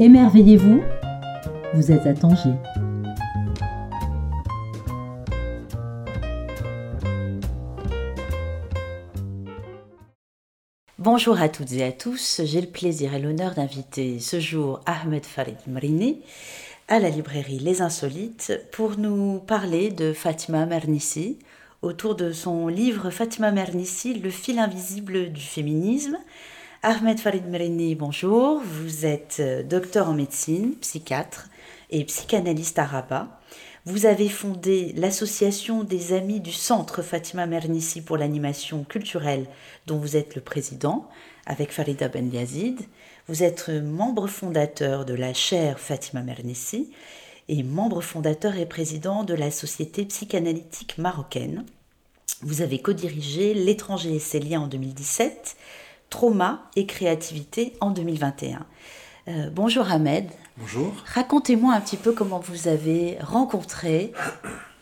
Émerveillez-vous, vous êtes à Tanger. Bonjour à toutes et à tous, j'ai le plaisir et l'honneur d'inviter ce jour Ahmed Farid Mrini à la librairie Les Insolites pour nous parler de Fatima Mernissi autour de son livre Fatima Mernissi, Le fil invisible du féminisme. Ahmed Farid Mrini, bonjour, vous êtes docteur en médecine, psychiatre et psychanalyste à Rabat. Vous avez fondé l'association des amis du Centre Fatima Mernissi pour l'animation culturelle, dont vous êtes le président, avec Farida Ben Yazid. Vous êtes membre fondateur de la chaire Fatima Mernissi et membre fondateur et président de la Société psychanalytique marocaine. Vous avez co-dirigé L'étranger et ses liens en 2017, Trauma et créativité en 2021. Euh, bonjour Ahmed. Bonjour. Racontez-moi un petit peu comment vous avez rencontré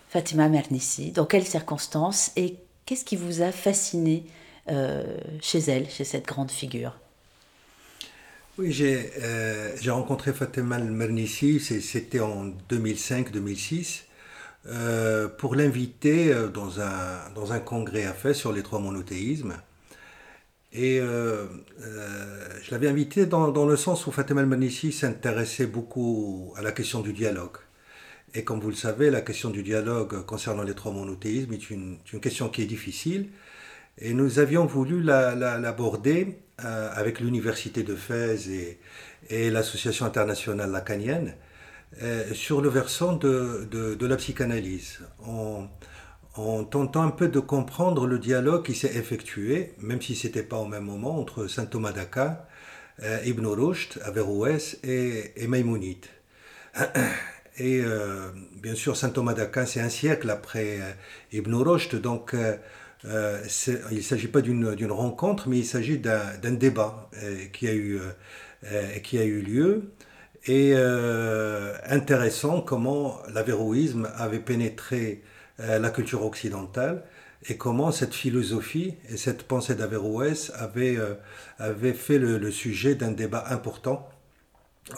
Fatima Mernissi, dans quelles circonstances et qu'est-ce qui vous a fasciné euh, chez elle, chez cette grande figure? Oui, j'ai euh, rencontré Fatima Mernissi, c'était en 2005-2006, euh, pour l'inviter dans un, dans un congrès à fait sur les trois monothéismes. Et euh, euh, je l'avais invité dans, dans, le sens où Fatima El-Manissi s'intéressait beaucoup à la question du dialogue. Et comme vous le savez, la question du dialogue concernant les trois monothéismes est une, une question qui est difficile. Et nous avions voulu l'aborder la, euh, avec l'Université de Fès et, et l'Association internationale lacanienne sur le versant de, de, la psychanalyse. En tentant un peu de comprendre le dialogue qui s'est effectué, même si ce n'était pas au même moment, entre saint Thomas d'Aquin, euh, Ibn Rushd, Averroès et, et. Et euh, bien sûr, saint Thomas d'Aquin, c'est un siècle après euh, Ibn Rushd, donc euh, il ne s'agit pas d'une rencontre, mais il s'agit d'un débat qui, a eu, qui a eu lieu. Et intéressant comment l'avéroïsme avait pénétré la culture occidentale et comment cette philosophie et cette pensée d'Averroès avaient, euh, fait le, sujet d'un débat important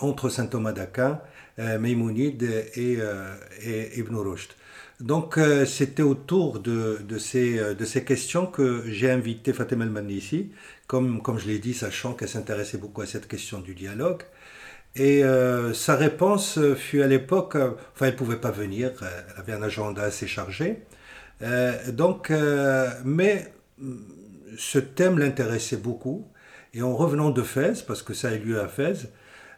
entre saint Thomas d'Aquin, euh, et, euh, et, Ibn Rushd. Donc euh, c'était autour de, de, ces, de ces questions que j'ai invité Fatima El-Manisi, comme, comme je l'ai dit, sachant qu'elle s'intéressait beaucoup à cette question du dialogue. Et euh, sa réponse fut à l'époque, euh, enfin elle ne pouvait pas venir, euh, elle avait un agenda assez chargé. Euh, donc, euh, mais mm, ce thème l'intéressait beaucoup. Et en revenant de Fès, parce que ça a eu lieu à Fès,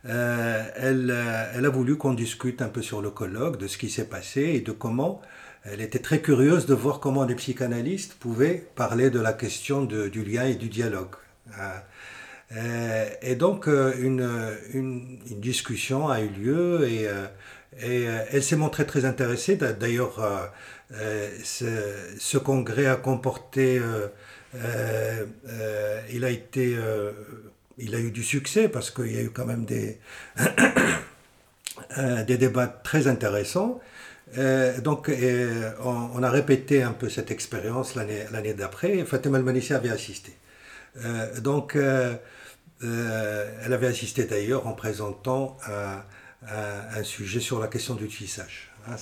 euh, elle, elle, a voulu qu'on discute un peu sur le colloque, de ce qui s'est passé et de comment elle était très curieuse de voir comment les psychanalystes pouvaient parler de la question de, du lien et du dialogue. Euh, et donc, euh, une, une, discussion a eu lieu et, euh, et elle s'est montrée très intéressée. D'ailleurs, ce, congrès a comporté, il a été, il a eu du succès parce qu'il y a eu quand même des, des débats très intéressants. Donc, on, a répété un peu cette expérience l'année d'après. Fatima Al-Manissi avait assisté. Donc, euh, elle avait assisté d'ailleurs en présentant un, sujet sur la question du tissage. Hein,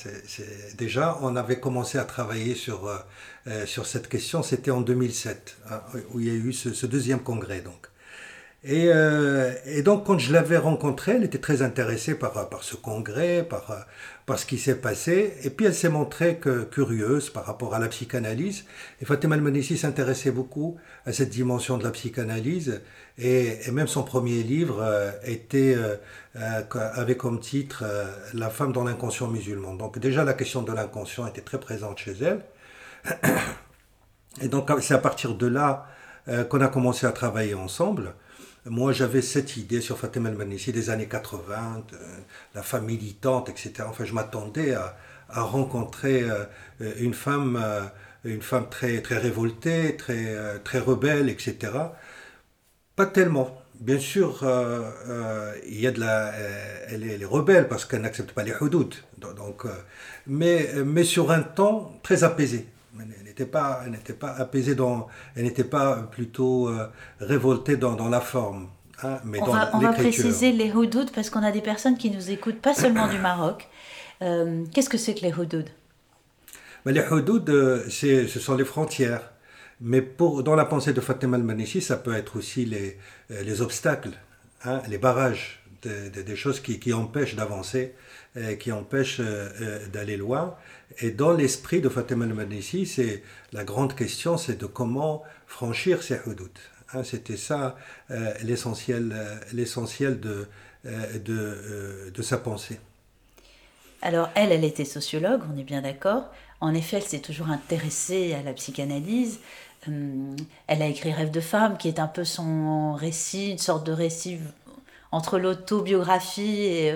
déjà, on avait commencé à travailler sur, euh, sur cette question, c'était en 2007, hein, où il y a eu ce, ce deuxième congrès. Donc. Et, euh, et, donc, quand je l'avais rencontrée, elle était très intéressée par, ce congrès, par, ce qui s'est passé. Et puis, elle s'est montrée curieuse par rapport à la psychanalyse. Et Fatima Al-Manissi s'intéressait beaucoup à cette dimension de la psychanalyse. Et, même son premier livre euh, était, euh, avait comme titre euh, La femme dans l'inconscient musulman. Donc, déjà, la question de l'inconscient était très présente chez elle. Et donc, c'est à partir de là qu'on a commencé à travailler ensemble. Moi, j'avais cette idée sur Fatima El-Manissi des années 80, de, la femme militante, etc. Enfin, je m'attendais à, rencontrer euh, une femme, euh, une femme très, très révoltée, très, euh, très rebelle, etc. Pas tellement. Bien sûr, il y a de la, elle est, elle, est, rebelle parce qu'elle n'accepte pas les hudouds. Donc, mais, mais sur un ton très apaisé. Elle n'était pas, elle n'était pas apaisée dans, elle n'était pas plutôt euh, révoltée dans, dans, la forme. Hein, mais on, va, on va, préciser les houdoud parce qu'on a des personnes qui nous écoutent, pas seulement du Maroc. Euh, qu'est-ce que c'est que les houdoud? Ben, Les houdoud, euh, ce sont les frontières. Mais pour, dans la pensée de Fatima al-Manishi, ça peut être aussi les, les obstacles, hein, les barrages, des, choses qui, qui empêchent d'avancer, qui empêchent d'aller loin. Et dans l'esprit de Fatima al-Manishi, c'est la grande question, c'est de comment franchir ces houdoud. Hein, c'était ça euh, l'essentiel, euh, de, euh, de, de, sa pensée. Alors elle, elle était sociologue, on est bien d'accord. En effet, elle s'est toujours intéressée à la psychanalyse. Elle a écrit Rêve de femme, qui est un peu son récit, une sorte de récit entre l'autobiographie et,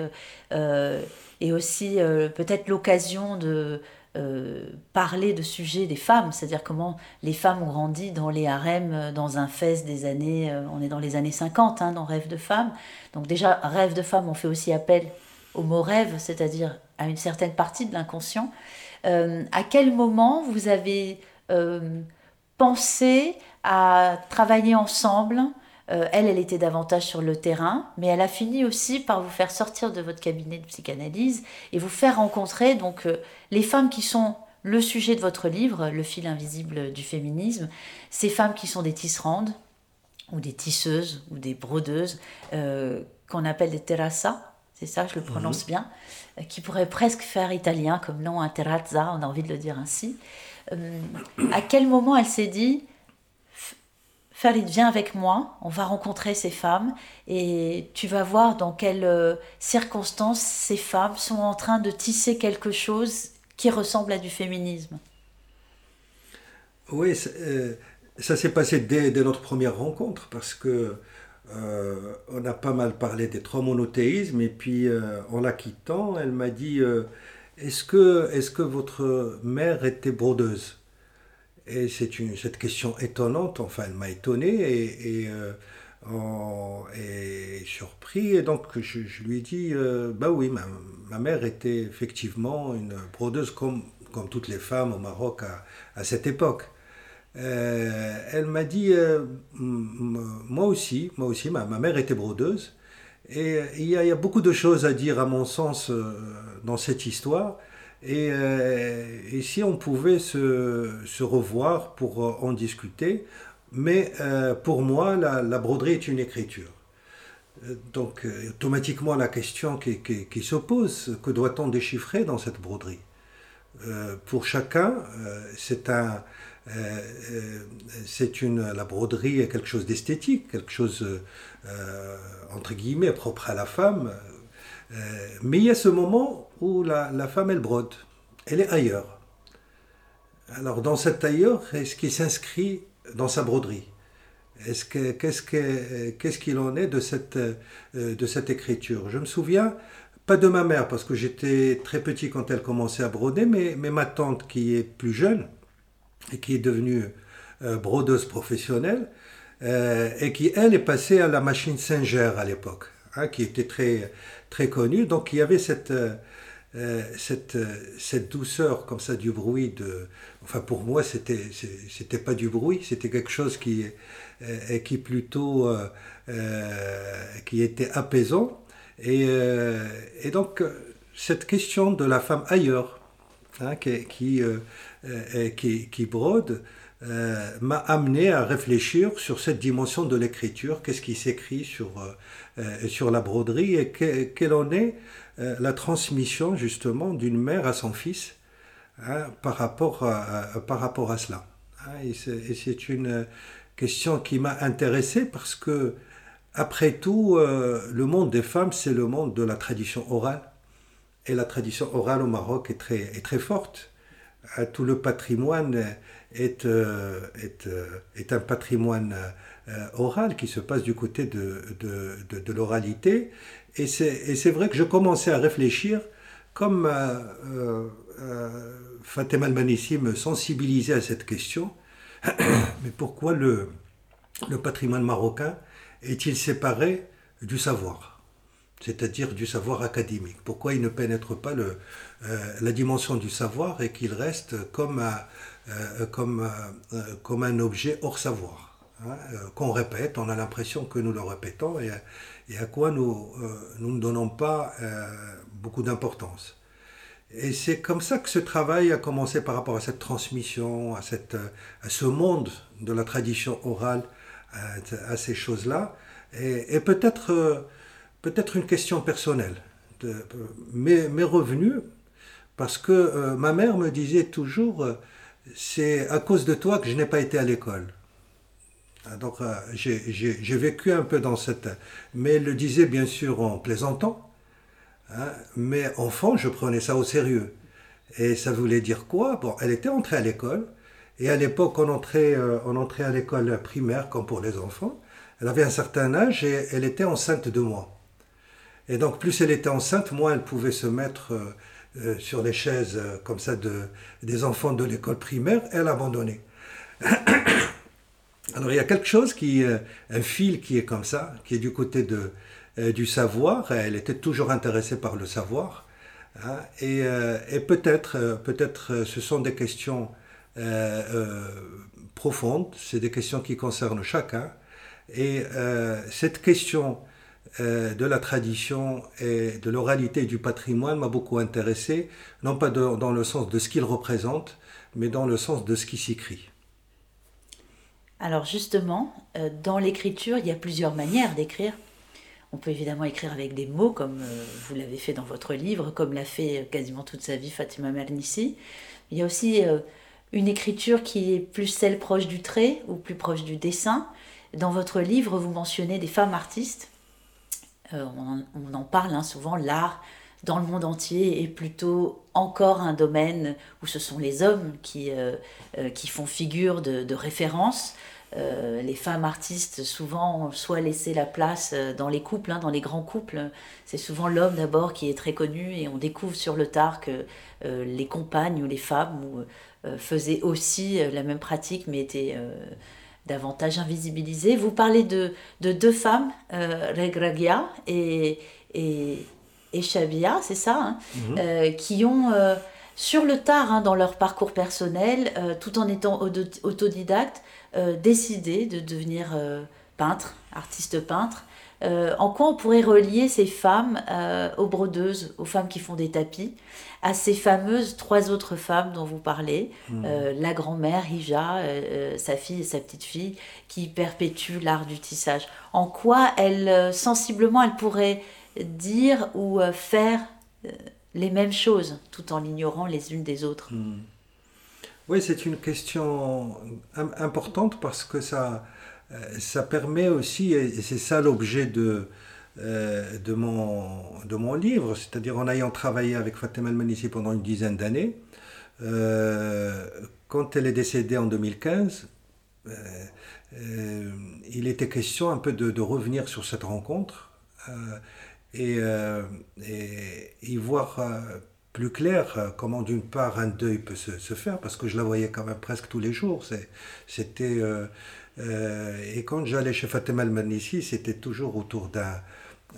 et aussi peut-être l'occasion de, euh, parler de sujets des femmes, c'est-à-dire comment les femmes ont grandi dans les harems, euh, dans un fest des années, euh, on est dans les années 50, hein, dans Rêve de femme. Donc déjà, Rêve de femme, on fait aussi appel au mot rêve, c'est-à-dire à une certaine partie de l'inconscient. à quel moment vous avez pensé à travailler ensemble euh, elle, elle était davantage sur le terrain, mais elle a fini aussi par vous faire sortir de votre cabinet de psychanalyse et vous faire rencontrer donc euh, les femmes qui sont le sujet de votre livre, Le fil invisible du féminisme, ces femmes qui sont des tisserandes ou des tisseuses ou des brodeuses euh, qu'on appelle des terrassas, c'est ça, je le prononce mhm. bien, qui pourraient presque faire italien comme nom, un terrazza, on a envie de le dire ainsi. à quel moment elle s'est dit Farid, viens avec moi, on va rencontrer ces femmes et tu vas voir dans quelles euh, circonstances ces femmes sont en train de tisser quelque chose qui ressemble à du féminisme. Oui, ça, euh, s'est passé dès, notre première rencontre parce que euh, on a pas mal parlé des trois monothéismes et puis en la quittant, elle m'a dit est-ce que, est que votre mère était brodeuse? Et c'est une, cette question étonnante, enfin elle m'a étonné et, et, euh, surpris. Et donc je, lui ai dit, euh, bah oui, ma, ma, mère était effectivement une brodeuse comme, comme toutes les femmes au Maroc à, à cette époque. Euh, elle m'a dit, euh, moi aussi, moi aussi, ma, ma, mère était brodeuse. Et il y, y, a beaucoup de choses à dire à mon sens dans cette histoire. Euh, et, si on pouvait se, revoir pour euh, en discuter, mais euh, pour moi, la, broderie est une écriture. Donc automatiquement la question qui, qui, se pose, que doit-on déchiffrer dans cette broderie? Pour chacun, c'est un, c'est une, la broderie est quelque chose d'esthétique, quelque chose entre guillemets propre à la femme, mais il y a ce moment où la, femme, elle brode. Elle est ailleurs. Alors dans cet ailleurs, est-ce qu'il s'inscrit dans sa broderie? Qu'est-ce qu'il en est de cette, euh, de cette écriture? Je me souviens, pas de ma mère, parce que j'étais très petit quand elle commençait à broder, mais, mais, ma tante qui est plus jeune et qui est devenue euh, brodeuse professionnelle, et qui, elle, est passée à la machine Singer à l'époque, hein, qui était très, très connu. Donc il y avait cette, euh, euh, cette, euh, cette douceur comme ça du bruit. De, enfin pour moi c'était c'était pas du bruit, c'était quelque chose qui qui plutôt qui était apaisant. Et, et, donc cette question de la femme ailleurs, hein, qui, qui, qui, brode, m'a amené à réfléchir sur cette dimension de l'écriture, qu'est-ce qui s'écrit sur, euh, sur la broderie et quelle en est euh, la transmission justement d'une mère à son fils hein, par, rapport à, par rapport à cela. Hein. et c'est une question qui m'a intéressé parce que, après tout, euh, le monde des femmes, c'est le monde de la tradition orale. Et la tradition orale au Maroc est très, est très forte. Tout le patrimoine est, est, est un patrimoine euh, orale qui se passe du côté de, de, de, l'oralité. Et c'est vrai que je commençais à réfléchir comme euh, euh, euh Fatima Al-Manissi me sensibilisait à cette question. Mais pourquoi le, le patrimoine marocain est-il séparé du savoir? C'est-à-dire du savoir académique. Pourquoi il ne pénètre pas le, la dimension du savoir et qu'il reste comme, comme, comme un objet hors savoir hein, qu'on répète, on a l'impression que nous le répétons et, à quoi nous, nous ne donnons pas beaucoup d'importance. Et c'est comme ça que ce travail a commencé par rapport à cette transmission, à, cette, à ce monde de la tradition orale, à, ces choses-là. Et, peut-être peut-être une question personnelle. Mes, revenus, parce que euh, ma mère me disait toujours, euh, c'est à cause de toi que je n'ai pas été à l'école. Ah, donc euh, j'ai vécu un peu dans cette... Mais elle le disait bien sûr en plaisantant. Hein, mais enfant, je prenais ça au sérieux. Et ça voulait dire quoi? Bon, elle était entrée à l'école. Et à l'époque, on entrait, on entrait à l'école primaire comme pour les enfants. Elle avait un certain âge et elle était enceinte de moi. Et donc, plus elle était enceinte, moins elle pouvait se mettre euh, euh, sur les chaises euh, comme ça de, des enfants de l'école primaire. Elle abandonnait. Alors, il y a quelque chose qui, un fil qui est comme ça, qui est du côté de, du savoir. Elle était toujours intéressée par le savoir. Hein, et, et peut-être, peut-être, ce sont des questions profondes. C'est des questions qui concernent chacun. Et cette question euh, de la tradition et de l'oralité du patrimoine m'a beaucoup intéressé, non pas dans le sens de ce qu'il représente, mais dans le sens de ce qui s'écrit. Alors justement, euh, dans l'écriture, il y a plusieurs manières d'écrire. On peut évidemment écrire avec des mots, comme euh, vous l'avez fait dans votre livre, comme l'a fait quasiment toute sa vie Fatima Mernissi. Il y a aussi une écriture qui est plus celle proche du trait ou plus proche du dessin. Dans votre livre, vous mentionnez des femmes artistes euh, on, en parle hein, souvent, l'art dans le monde entier est plutôt encore un domaine où ce sont les hommes qui, euh, euh, qui font figure de, référence. les femmes artistes souvent soit laissé la place dans les couples, hein, dans les grands couples. C'est souvent l'homme d'abord qui est très connu et on découvre sur le tard que les compagnes ou les femmes faisaient aussi la même pratique mais étaient davantage invisibilisées. Vous parlez de, de deux femmes, euh, Regragia et, et, et Shabia, c'est ça, hein, mhm. euh, qui ont, euh, sur le tard hein, dans leur parcours personnel, tout en étant autodidactes, décidé de devenir peintre, artiste peintre. En quoi on pourrait relier ces femmes aux brodeuses, aux femmes qui font des tapis à ces fameuses trois autres femmes dont vous parlez, hmm. euh, la grand-mère Hija, euh, euh, sa fille et sa petite-fille, qui perpétuent l'art du tissage. En quoi elles, sensiblement, elles pourraient dire ou faire les mêmes choses, tout en l'ignorant les unes des autres? Hmm. Oui, c'est une question importante parce que ça, ça permet aussi, et c'est ça l'objet de, euh, de, mon, de mon livre, c'est-à-dire en ayant travaillé avec Fatima El-Manissi pendant une dizaine d'années. Euh, quand elle est décédée en 2015, euh, il était question un peu de, revenir sur cette rencontre et, y voir plus clair comment d'une part un deuil peut se, se, faire, parce que je la voyais quand même presque tous les jours. C'était et quand j'allais chez Fatima El-Manissi, c'était toujours autour d'un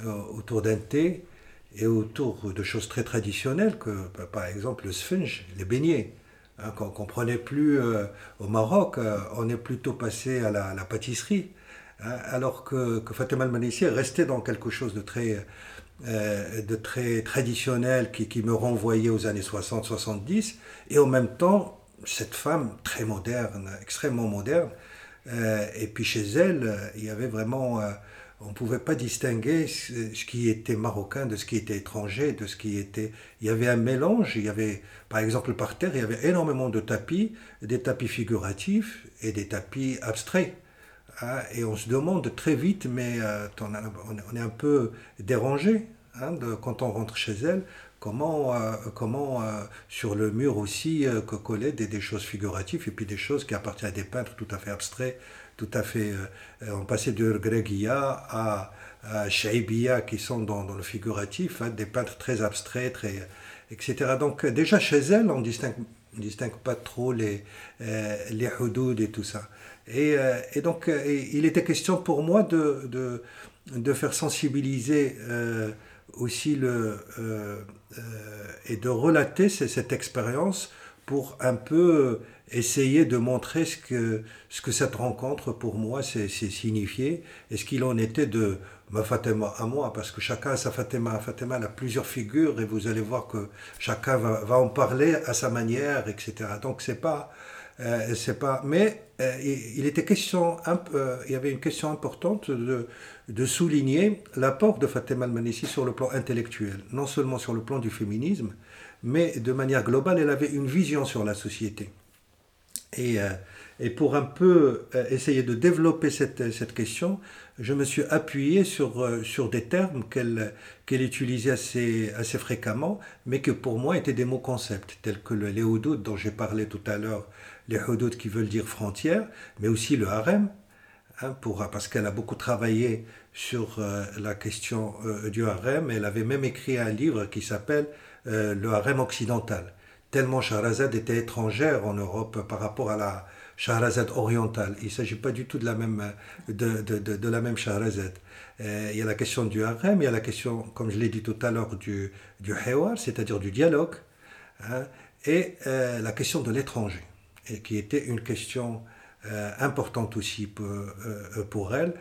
euh, autour d'un thé et autour de choses très traditionnelles, que bah, par exemple le sponge, les beignets. Hein, qu'on ne comprenait plus euh, au Maroc, euh, on est plutôt passé à la, pâtisserie. Hein, alors que, que Fatima al restait dans quelque chose de très, de très traditionnel qui, qui, me renvoyait aux années 60-70, et en même temps, cette femme très moderne, extrêmement moderne, et puis chez elle, il y avait vraiment on ne pouvait pas distinguer ce qui était marocain de ce qui était étranger, de ce qui était... Il y avait un mélange, il y avait, par exemple, par terre, il y avait énormément de tapis, des tapis figuratifs et des tapis abstraits. Hein. et on se demande très vite, mais euh, on, est un peu dérangé hein, quand on rentre chez elle, comment, euh, comment euh, sur le mur aussi que coller des, des, choses figuratives et puis des choses qui appartiennent à des peintres tout à fait abstraits tout à fait. Euh, on passait de Gregia à, à qui sont dans, le figuratif, hein, des peintres très abstraits, etc. Donc déjà chez elle, on distingue, ne distingue pas trop les, euh, les et tout ça. Et, euh, donc il était question pour moi de, de faire sensibiliser aussi le, et de relater cette expérience pour un peu essayer de montrer ce que, ce que cette rencontre pour moi c'est signifié et ce qu'il en était de ma Fatima à moi, parce que chacun a sa Fatima. Fatima a plusieurs figures et vous allez voir que chacun va, va en parler à sa manière, etc. Donc c'est pas, euh, c'est pas. Mais euh, il, était question, euh, il y avait une question importante de, de souligner l'apport de Fatima al-Manissi sur le plan intellectuel, non seulement sur le plan du féminisme, mais de manière globale, elle avait une vision sur la société. Et, euh, et pour un peu euh, essayer de développer cette, cette, question, je me suis appuyé sur, euh, sur des termes qu'elle qu'elle utilisait assez, assez fréquemment, mais que pour moi étaient des mots-concepts, tels que le, houdoud dont j'ai parlé tout à l'heure, les houdoud qui veulent dire frontière, mais aussi le harem, hein, parce qu'elle a beaucoup travaillé sur la question du harem. Elle avait même écrit un livre qui s'appelle Le harem occidental tellement Shahrazad était étrangère en Europe par rapport à la Shahrazad orientale. Il ne s'agit pas du tout de la même, de, la même Shahrazad. Euh, il y a la question du harem, il y a la question, comme je l'ai dit tout à l'heure, du, du c'est-à-dire du dialogue, hein, et euh, la question de l'étranger, et qui était une question euh, importante aussi pour, pour elle.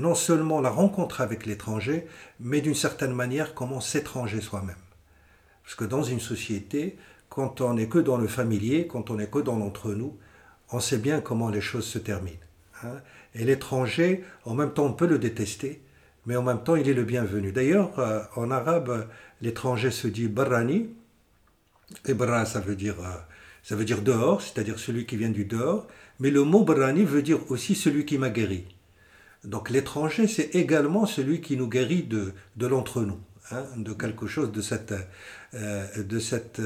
non seulement la rencontre avec l'étranger, mais d'une certaine manière comment s'étranger soi-même. Parce que dans une société, quand on n'est que dans le familier, quand on n'est que dans l'entre-nous, on sait bien comment les choses se terminent. Hein. Et l'étranger, en même temps, on peut le détester, mais en même temps, il est le bienvenu. D'ailleurs, euh, en arabe, l'étranger se dit barani, et bara, ça veut dire, euh, ça veut dire dehors, c'est-à-dire celui qui vient du dehors, mais le mot barani veut dire aussi celui qui m'a guéri. Donc l'étranger, c'est également celui qui nous guérit de, de l'entre-nous, hein, de quelque chose de cette, euh, de cette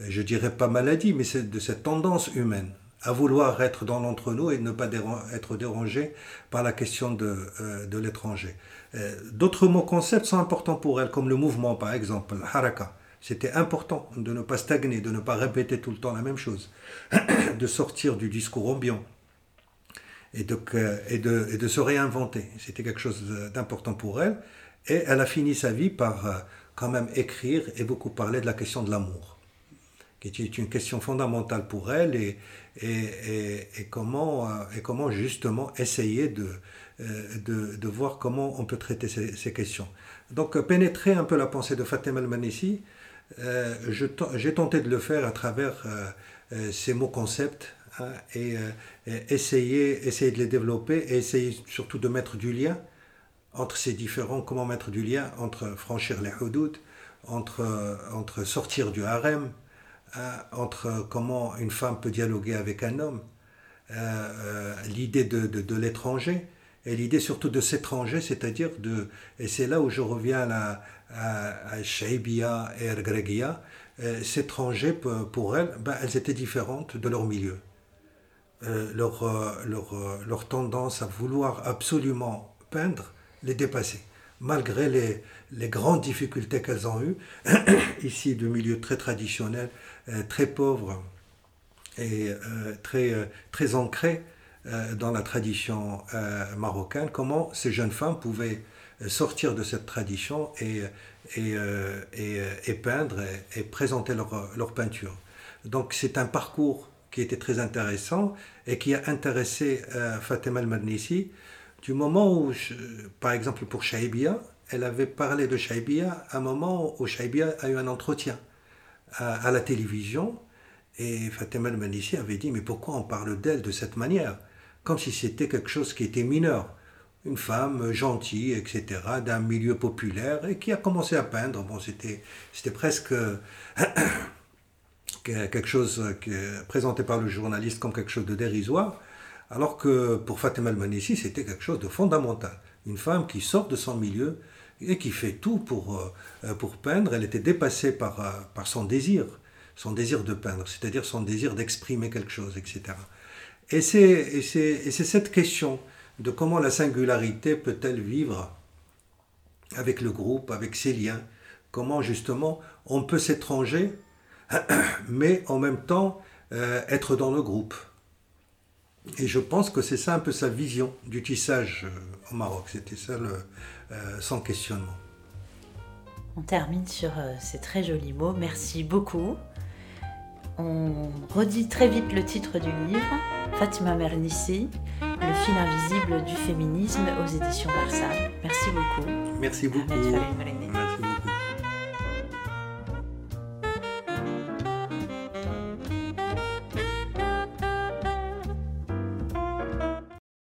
je dirais pas maladie, mais de cette tendance humaine à vouloir être dans l'entre-nous et ne pas être dérangé par la question de, euh, de l'étranger. Euh, d'autres mots concepts sont importants pour elle, comme le mouvement par exemple, haraka. C'était important de ne pas stagner, de ne pas répéter tout le temps la même chose, de sortir du discours ambiant et de, et de, et de se réinventer. C'était quelque chose d'important pour elle. Et elle a fini sa vie par euh, quand même écrire et beaucoup parler de la question de l'amour qui est une question fondamentale pour elle et, et, et, comment, euh, et comment justement essayer de, euh, de, de, voir comment on peut traiter ces, questions. Donc pénétrer un peu la pensée de Fatima al-Manissi, euh, j'ai tenté de le faire à travers euh, ces mots concepts hein, et, essayer, essayer de les développer et essayer surtout de mettre du lien entre ces différents, comment mettre du lien entre franchir les hudud, entre, entre sortir du harem, Hein, entre comment une femme peut dialoguer avec un homme, euh, euh, l'idée de, de, l'étranger, et l'idée surtout de s'étranger, c'est-à-dire de... Et c'est là où je reviens à, à, Shaibia et Ergregia. Euh, s'étranger, pour elles, ben, elles étaient différentes de leur milieu. leur, leur, leur tendance à vouloir absolument peindre les dépassait malgré les, les, grandes difficultés qu'elles ont eues, ici de milieu très traditionnel, euh, très pauvre et euh, très, euh, très ancré dans la tradition marocaine, comment ces jeunes femmes pouvaient sortir de cette tradition et, et, et, peindre et, présenter leur, leur peinture. Donc c'est un parcours qui était très intéressant et qui a intéressé Fatima al-Marnissi du moment où, par exemple pour Shaibia, elle avait parlé de Shaibia à un moment où Shaibia a eu un entretien à, la télévision et Fatima al-Manissi avait dit mais pourquoi on parle d'elle de cette manière? Comme si c'était quelque chose qui était mineur. Une femme gentille, etc., d'un milieu populaire et qui a commencé à peindre. Bon, c'était, presque quelque chose qui présenté par le journaliste comme quelque chose de dérisoire. Alors que pour Fatima al-Manissi, c'était quelque chose de fondamental. Une femme qui sort de son milieu et qui fait tout pour, euh, pour peindre. Elle était dépassée par, euh, par son désir, son désir de peindre, c'est-à-dire son désir d'exprimer quelque chose, etc. Et c'est cette question de comment la singularité peut-elle vivre avec le groupe, avec ses liens, comment justement on peut s'étranger, mais en même temps euh, être dans le groupe. Et je pense que c'est ça un peu sa vision du tissage euh, au Maroc. C'était ça le, euh, sans questionnement. On termine sur ces très jolis mots. Merci beaucoup. On redit très vite le titre du livre, Fatima Mernissi, fil invisible du féminisme aux éditions Versailles. Merci beaucoup. Merci beaucoup.